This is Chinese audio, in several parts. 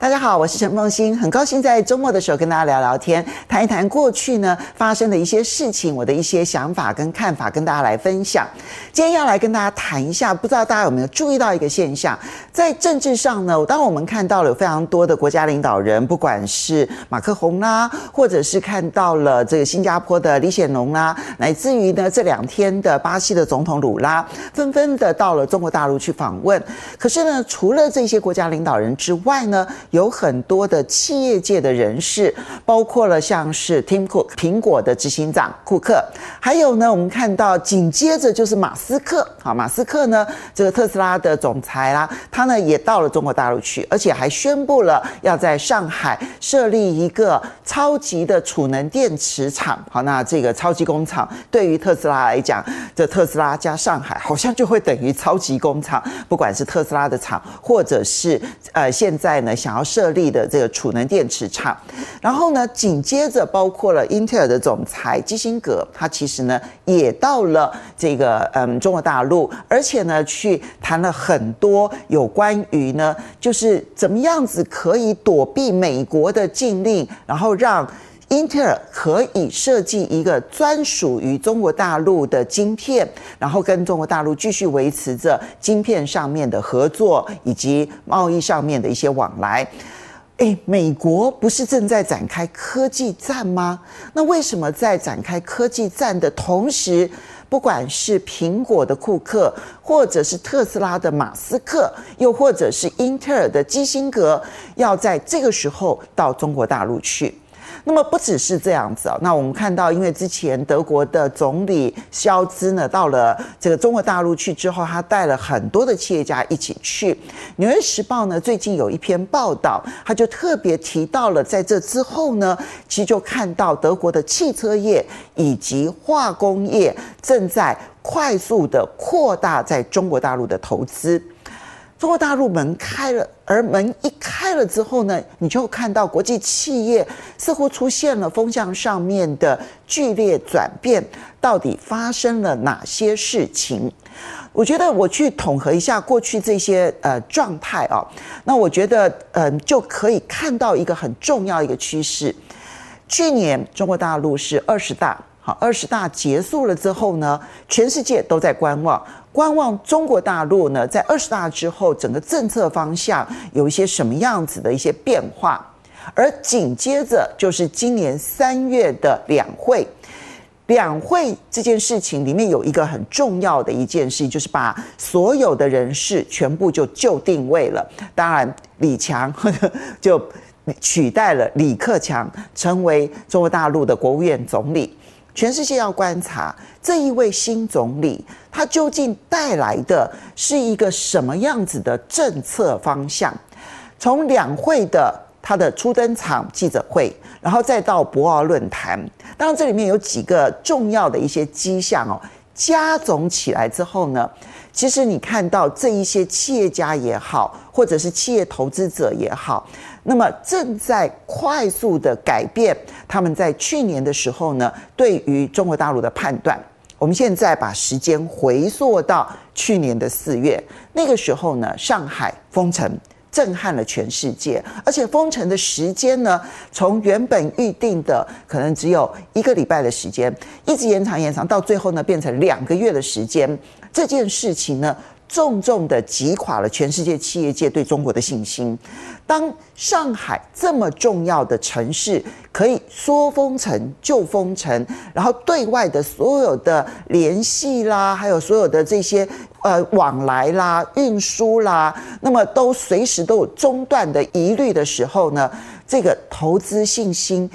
大家好，我是陈凤欣，很高兴在周末的时候跟大家聊聊天，谈一谈过去呢发生的一些事情，我的一些想法跟看法，跟大家来分享。今天要来跟大家谈一下，不知道大家有没有注意到一个现象，在政治上呢，当我们看到了有非常多的国家领导人，不管是马克宏啦，或者是看到了这个新加坡的李显龙啦，乃至于呢这两天的巴西的总统鲁拉，纷纷的到了中国大陆去访问。可是呢，除了这些国家领导人之外呢，有很多的企业界的人士，包括了像是 Tim Cook 苹果的执行长库克，还有呢，我们看到紧接着就是马斯克，好，马斯克呢，这个特斯拉的总裁啦，他呢也到了中国大陆去，而且还宣布了要在上海设立一个超级的储能电池厂，好，那这个超级工厂对于特斯拉来讲，这特斯拉加上海好像就会等于超级工厂，不管是特斯拉的厂，或者是呃现在呢想要。设立的这个储能电池厂，然后呢，紧接着包括了英特尔的总裁基辛格，他其实呢也到了这个嗯中国大陆，而且呢去谈了很多有关于呢就是怎么样子可以躲避美国的禁令，然后让。英特尔可以设计一个专属于中国大陆的晶片，然后跟中国大陆继续维持着晶片上面的合作以及贸易上面的一些往来。诶，美国不是正在展开科技战吗？那为什么在展开科技战的同时，不管是苹果的库克，或者是特斯拉的马斯克，又或者是英特尔的基辛格，要在这个时候到中国大陆去？那么不只是这样子啊，那我们看到，因为之前德国的总理肖兹呢，到了这个中国大陆去之后，他带了很多的企业家一起去。《纽约时报》呢最近有一篇报道，他就特别提到了，在这之后呢，其实就看到德国的汽车业以及化工业正在快速的扩大在中国大陆的投资。中国大陆门开了，而门一开了之后呢，你就看到国际企业似乎出现了风向上面的剧烈转变。到底发生了哪些事情？我觉得我去统合一下过去这些呃状态啊，那我觉得嗯、就可以看到一个很重要一个趋势。去年中国大陆是二十大，二十大结束了之后呢，全世界都在观望。观望中国大陆呢，在二十大之后，整个政策方向有一些什么样子的一些变化，而紧接着就是今年三月的两会，两会这件事情里面有一个很重要的一件事，就是把所有的人事全部就就定位了。当然，李强 就取代了李克强，成为中国大陆的国务院总理。全世界要观察这一位新总理，他究竟带来的是一个什么样子的政策方向？从两会的他的初登场记者会，然后再到博鳌论坛，当然这里面有几个重要的一些迹象哦，加总起来之后呢，其实你看到这一些企业家也好，或者是企业投资者也好。那么正在快速的改变，他们在去年的时候呢，对于中国大陆的判断。我们现在把时间回溯到去年的四月，那个时候呢，上海封城震撼了全世界，而且封城的时间呢，从原本预定的可能只有一个礼拜的时间，一直延长延长，到最后呢，变成两个月的时间。这件事情呢，重重的击垮了全世界企业界对中国的信心。当上海这么重要的城市可以说封城就封城，然后对外的所有的联系啦，还有所有的这些呃往来啦、运输啦，那么都随时都有中断的疑虑的时候呢，这个投资信心。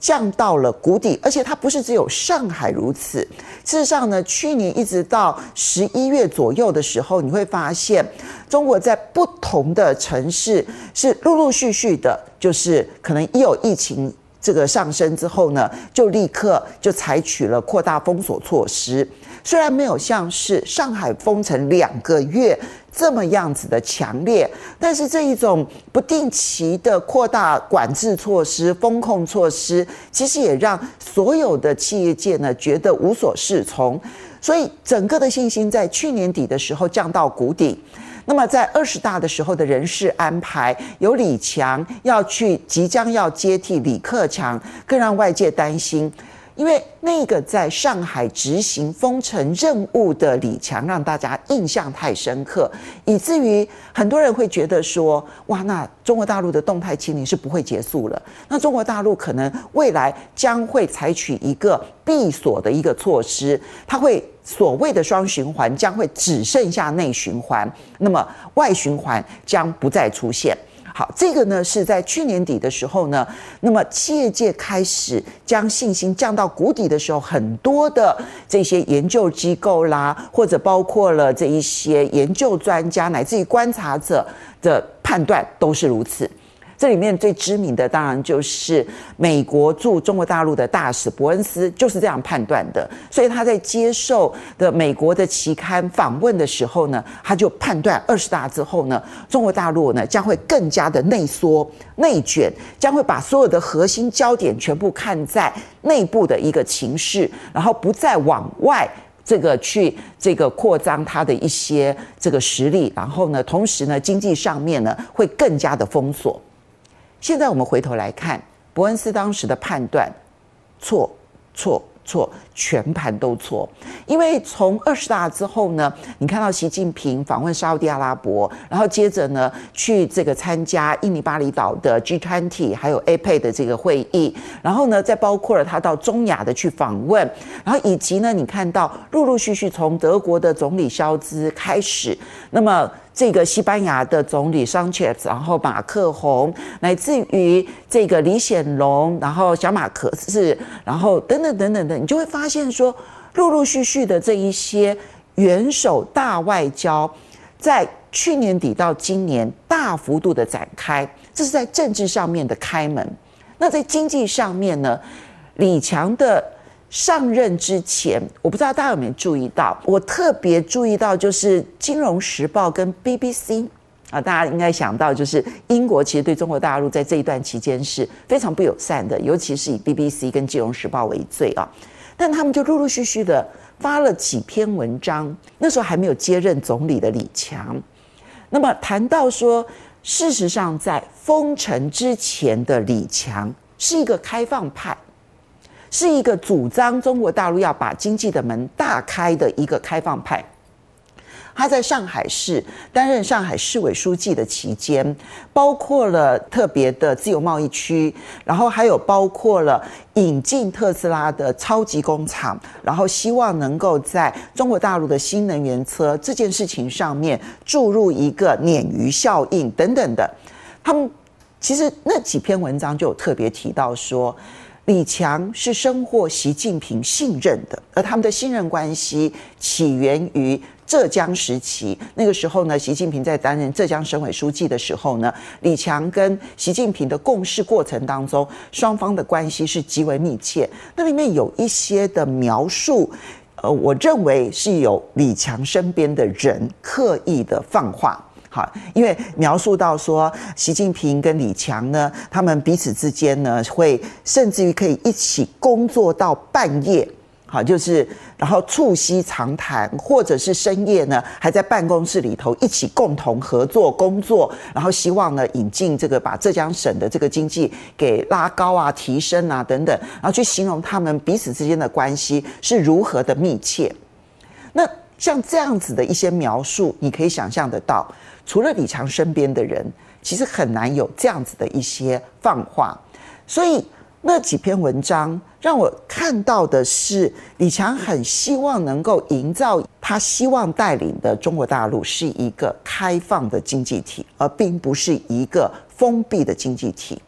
降到了谷底，而且它不是只有上海如此。事实上呢，去年一直到十一月左右的时候，你会发现中国在不同的城市是陆陆续续的，就是可能一有疫情这个上升之后呢，就立刻就采取了扩大封锁措施。虽然没有像是上海封城两个月这么样子的强烈，但是这一种不定期的扩大管制措施、风控措施，其实也让所有的企业界呢觉得无所适从。所以整个的信心在去年底的时候降到谷底。那么在二十大的时候的人事安排，有李强要去，即将要接替李克强，更让外界担心。因为那个在上海执行封城任务的李强，让大家印象太深刻，以至于很多人会觉得说：哇，那中国大陆的动态清零是不会结束了。那中国大陆可能未来将会采取一个闭锁的一个措施，它会所谓的双循环将会只剩下内循环，那么外循环将不再出现。好，这个呢是在去年底的时候呢，那么企业界开始将信心降到谷底的时候，很多的这些研究机构啦，或者包括了这一些研究专家，乃至于观察者的判断都是如此。这里面最知名的当然就是美国驻中国大陆的大使伯恩斯，就是这样判断的。所以他在接受的美国的期刊访问的时候呢，他就判断二十大之后呢，中国大陆呢将会更加的内缩、内卷，将会把所有的核心焦点全部看在内部的一个情势，然后不再往外这个去这个扩张它的一些这个实力，然后呢，同时呢，经济上面呢会更加的封锁。现在我们回头来看，伯恩斯当时的判断，错错错，全盘都错。因为从二十大之后呢，你看到习近平访问沙乌地阿拉伯，然后接着呢去这个参加印尼巴厘岛的 G20，还有 APEC 的这个会议，然后呢再包括了他到中亚的去访问，然后以及呢你看到陆陆续续从德国的总理肖兹开始，那么。这个西班牙的总理桑切斯，然后马克宏，乃至于这个李显龙，然后小马可斯，然后等等等等的，你就会发现说，陆陆续续的这一些元首大外交，在去年底到今年大幅度的展开，这是在政治上面的开门。那在经济上面呢，李强的。上任之前，我不知道大家有没有注意到，我特别注意到就是《金融时报》跟 BBC 啊，大家应该想到就是英国其实对中国大陆在这一段期间是非常不友善的，尤其是以 BBC 跟《金融时报》为最啊。但他们就陆陆续续的发了几篇文章，那时候还没有接任总理的李强，那么谈到说，事实上在封城之前的李强是一个开放派。是一个主张中国大陆要把经济的门大开的一个开放派。他在上海市担任上海市委书记的期间，包括了特别的自由贸易区，然后还有包括了引进特斯拉的超级工厂，然后希望能够在中国大陆的新能源车这件事情上面注入一个鲶鱼效应等等的。他们其实那几篇文章就有特别提到说。李强是深获习近平信任的，而他们的信任关系起源于浙江时期。那个时候呢，习近平在担任浙江省委书记的时候呢，李强跟习近平的共事过程当中，双方的关系是极为密切。那里面有一些的描述，呃，我认为是有李强身边的人刻意的放话。好，因为描述到说，习近平跟李强呢，他们彼此之间呢，会甚至于可以一起工作到半夜，好，就是然后促膝长谈，或者是深夜呢，还在办公室里头一起共同合作工作，然后希望呢引进这个把浙江省的这个经济给拉高啊、提升啊等等，然后去形容他们彼此之间的关系是如何的密切。那像这样子的一些描述，你可以想象得到。除了李强身边的人，其实很难有这样子的一些放话，所以那几篇文章让我看到的是，李强很希望能够营造他希望带领的中国大陆是一个开放的经济体，而并不是一个封闭的经济体，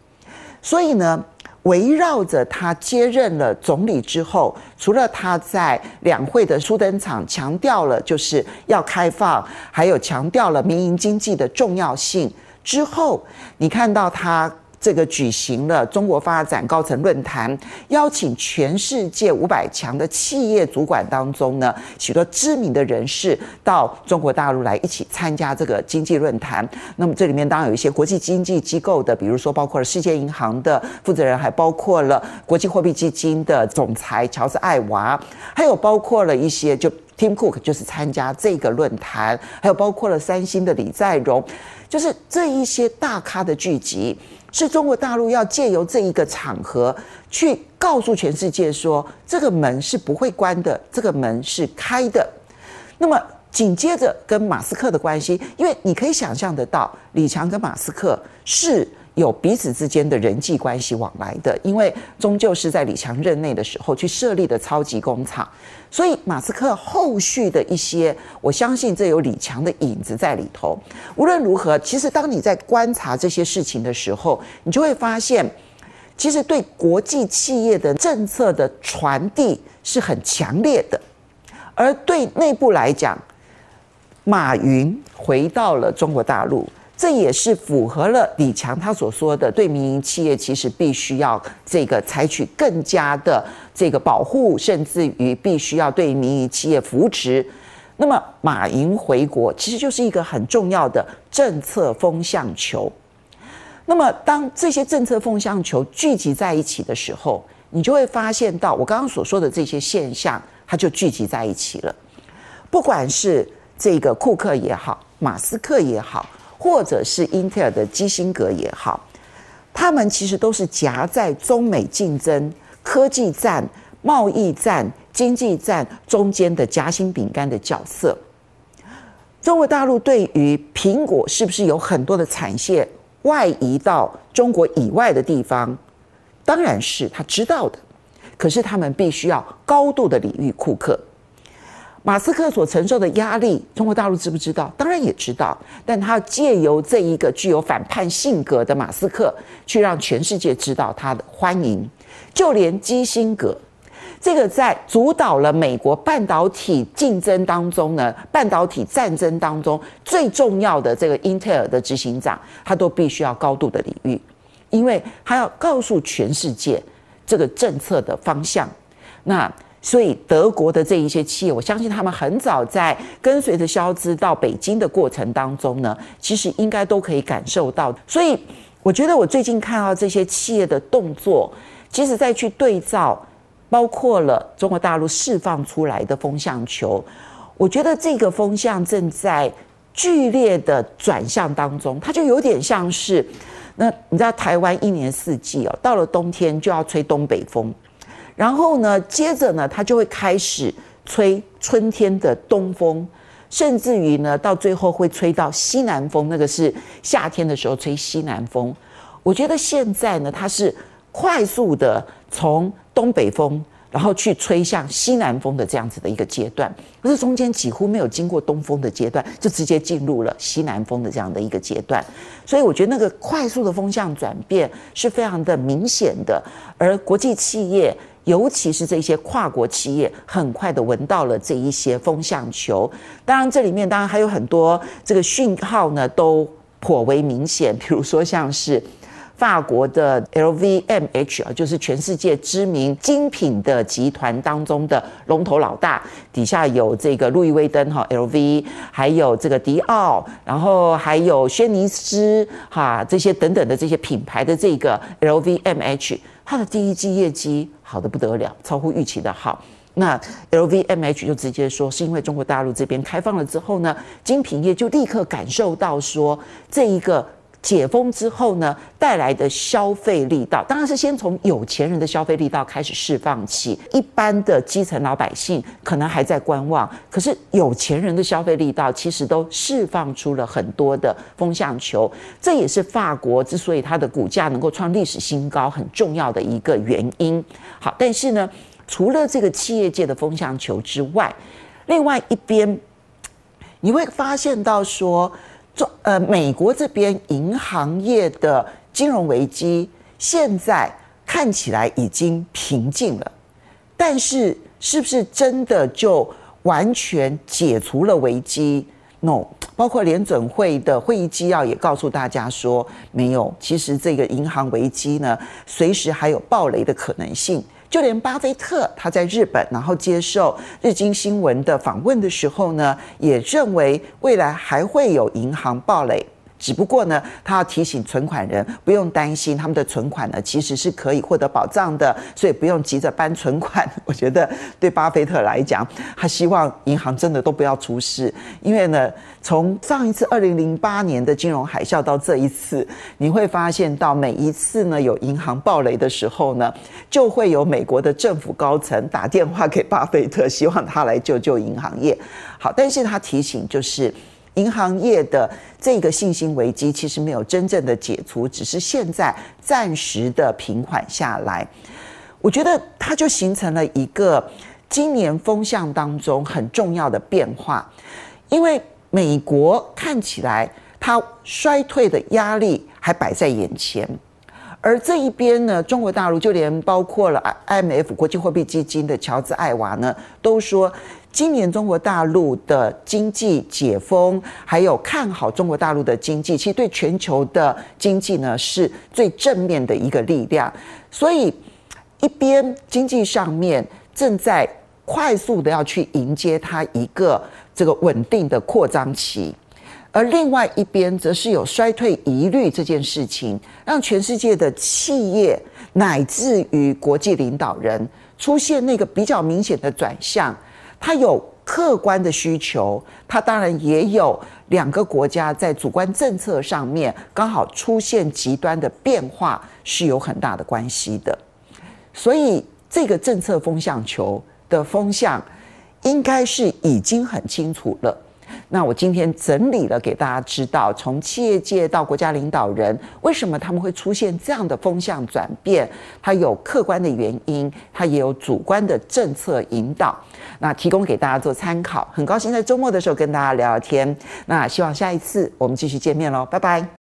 所以呢。围绕着他接任了总理之后，除了他在两会的初登场强调了就是要开放，还有强调了民营经济的重要性之后，你看到他。这个举行了中国发展高层论坛，邀请全世界五百强的企业主管当中呢，许多知名的人士到中国大陆来一起参加这个经济论坛。那么这里面当然有一些国际经济机构的，比如说包括了世界银行的负责人，还包括了国际货币基金的总裁乔治·艾娃，还有包括了一些就 Tim Cook 就是参加这个论坛，还有包括了三星的李在镕，就是这一些大咖的聚集，是中国大陆要借由这一个场合去告诉全世界说，这个门是不会关的，这个门是开的。那么紧接着跟马斯克的关系，因为你可以想象得到，李强跟马斯克是。有彼此之间的人际关系往来的，因为终究是在李强任内的时候去设立的超级工厂，所以马斯克后续的一些，我相信这有李强的影子在里头。无论如何，其实当你在观察这些事情的时候，你就会发现，其实对国际企业的政策的传递是很强烈的，而对内部来讲，马云回到了中国大陆。这也是符合了李强他所说的，对民营企业其实必须要这个采取更加的这个保护，甚至于必须要对民营企业扶持。那么马云回国其实就是一个很重要的政策风向球。那么当这些政策风向球聚集在一起的时候，你就会发现到我刚刚所说的这些现象，它就聚集在一起了。不管是这个库克也好，马斯克也好。或者是英特尔的基辛格也好，他们其实都是夹在中美竞争、科技战、贸易战、经济战中间的夹心饼干的角色。中国大陆对于苹果是不是有很多的产线外移到中国以外的地方？当然是他知道的，可是他们必须要高度的礼遇库克。马斯克所承受的压力，中国大陆知不知道？当然也知道，但他借由这一个具有反叛性格的马斯克，去让全世界知道他的欢迎。就连基辛格，这个在主导了美国半导体竞争当中呢，半导体战争当中最重要的这个英特尔的执行长，他都必须要高度的礼遇，因为他要告诉全世界这个政策的方向。那。所以德国的这一些企业，我相信他们很早在跟随着萧兹到北京的过程当中呢，其实应该都可以感受到。所以我觉得我最近看到这些企业的动作，其实再去对照，包括了中国大陆释放出来的风向球，我觉得这个风向正在剧烈的转向当中，它就有点像是，那你知道台湾一年四季哦，到了冬天就要吹东北风。然后呢，接着呢，它就会开始吹春天的东风，甚至于呢，到最后会吹到西南风。那个是夏天的时候吹西南风。我觉得现在呢，它是快速的从东北风，然后去吹向西南风的这样子的一个阶段。可是中间几乎没有经过东风的阶段，就直接进入了西南风的这样的一个阶段。所以我觉得那个快速的风向转变是非常的明显的，而国际企业。尤其是这些跨国企业，很快的闻到了这一些风向球。当然，这里面当然还有很多这个讯号呢，都颇为明显。比如说，像是法国的 LVMH 啊，就是全世界知名精品的集团当中的龙头老大，底下有这个路易威登哈 LV，还有这个迪奥，然后还有轩尼诗哈这些等等的这些品牌的这个 LVMH。它的第一季业绩好得不得了，超乎预期的好。那 LVMH 就直接说，是因为中国大陆这边开放了之后呢，精品业就立刻感受到说这一个。解封之后呢，带来的消费力道，当然是先从有钱人的消费力道开始释放起，一般的基层老百姓可能还在观望，可是有钱人的消费力道其实都释放出了很多的风向球，这也是法国之所以它的股价能够创历史新高很重要的一个原因。好，但是呢，除了这个企业界的风向球之外，另外一边你会发现到说。中呃，美国这边银行业的金融危机现在看起来已经平静了，但是是不是真的就完全解除了危机？No，包括联准会的会议纪要也告诉大家说没有。其实这个银行危机呢，随时还有爆雷的可能性。就连巴菲特他在日本，然后接受日经新闻的访问的时候呢，也认为未来还会有银行暴雷。只不过呢，他要提醒存款人不用担心，他们的存款呢其实是可以获得保障的，所以不用急着搬存款。我觉得对巴菲特来讲，他希望银行真的都不要出事，因为呢，从上一次二零零八年的金融海啸到这一次，你会发现到每一次呢有银行暴雷的时候呢，就会有美国的政府高层打电话给巴菲特，希望他来救救银行业。好，但是他提醒就是。银行业的这个信心危机其实没有真正的解除，只是现在暂时的平缓下来。我觉得它就形成了一个今年风向当中很重要的变化，因为美国看起来它衰退的压力还摆在眼前，而这一边呢，中国大陆就连包括了 IMF 国际货币基金的乔治艾娃呢，都说。今年中国大陆的经济解封，还有看好中国大陆的经济，其实对全球的经济呢是最正面的一个力量。所以，一边经济上面正在快速的要去迎接它一个这个稳定的扩张期，而另外一边则是有衰退疑虑这件事情，让全世界的企业乃至于国际领导人出现那个比较明显的转向。他有客观的需求，他当然也有两个国家在主观政策上面刚好出现极端的变化，是有很大的关系的。所以这个政策风向球的风向，应该是已经很清楚了。那我今天整理了给大家知道，从企业界到国家领导人，为什么他们会出现这样的风向转变？它有客观的原因，它也有主观的政策引导。那提供给大家做参考。很高兴在周末的时候跟大家聊聊天。那希望下一次我们继续见面喽，拜拜。